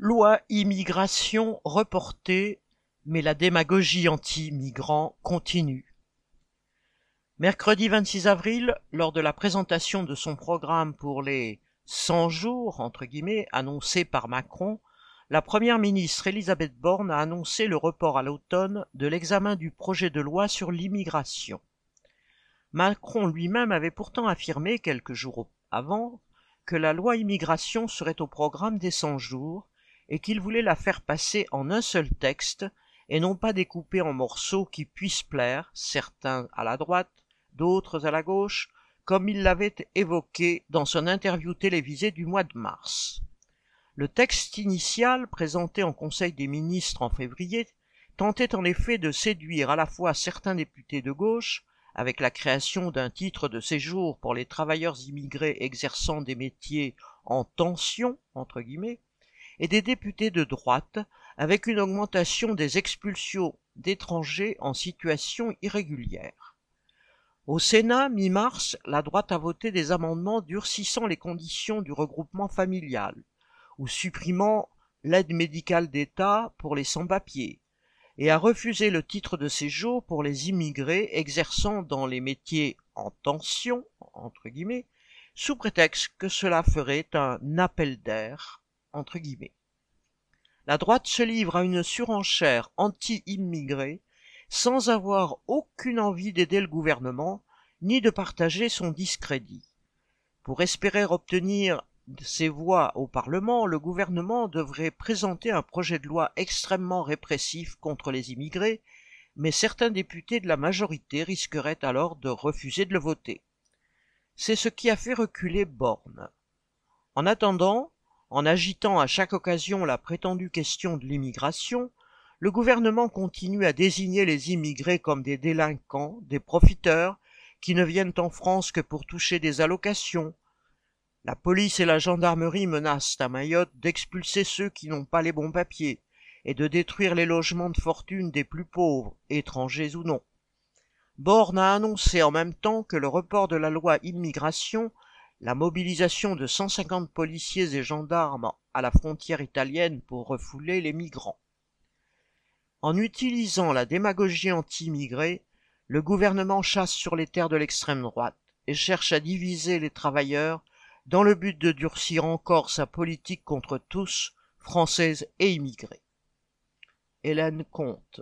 Loi immigration reportée, mais la démagogie anti-migrants continue. Mercredi 26 avril, lors de la présentation de son programme pour les 100 jours, entre guillemets, annoncés par Macron, la première ministre Elisabeth Borne a annoncé le report à l'automne de l'examen du projet de loi sur l'immigration. Macron lui-même avait pourtant affirmé quelques jours avant que la loi immigration serait au programme des 100 jours et qu'il voulait la faire passer en un seul texte et non pas découper en morceaux qui puissent plaire, certains à la droite, d'autres à la gauche, comme il l'avait évoqué dans son interview télévisée du mois de mars. Le texte initial, présenté en Conseil des ministres en février, tentait en effet de séduire à la fois certains députés de gauche, avec la création d'un titre de séjour pour les travailleurs immigrés exerçant des métiers en tension, entre guillemets, et des députés de droite, avec une augmentation des expulsions d'étrangers en situation irrégulière. Au Sénat, mi-mars, la droite a voté des amendements durcissant les conditions du regroupement familial, ou supprimant l'aide médicale d'État pour les sans-papiers, et a refusé le titre de séjour pour les immigrés exerçant dans les métiers en tension, entre guillemets, sous prétexte que cela ferait un appel d'air, La droite se livre à une surenchère anti-immigrés sans avoir aucune envie d'aider le gouvernement ni de partager son discrédit. Pour espérer obtenir ses voix au Parlement, le gouvernement devrait présenter un projet de loi extrêmement répressif contre les immigrés, mais certains députés de la majorité risqueraient alors de refuser de le voter. C'est ce qui a fait reculer Borne. En attendant, en agitant à chaque occasion la prétendue question de l'immigration, le gouvernement continue à désigner les immigrés comme des délinquants, des profiteurs, qui ne viennent en France que pour toucher des allocations, la police et la gendarmerie menacent à Mayotte d'expulser ceux qui n'ont pas les bons papiers et de détruire les logements de fortune des plus pauvres, étrangers ou non. Borne a annoncé en même temps que le report de la loi immigration, la mobilisation de 150 policiers et gendarmes à la frontière italienne pour refouler les migrants. En utilisant la démagogie anti-immigrés, le gouvernement chasse sur les terres de l'extrême droite et cherche à diviser les travailleurs dans le but de durcir encore sa politique contre tous, françaises et immigrés. Hélène Comte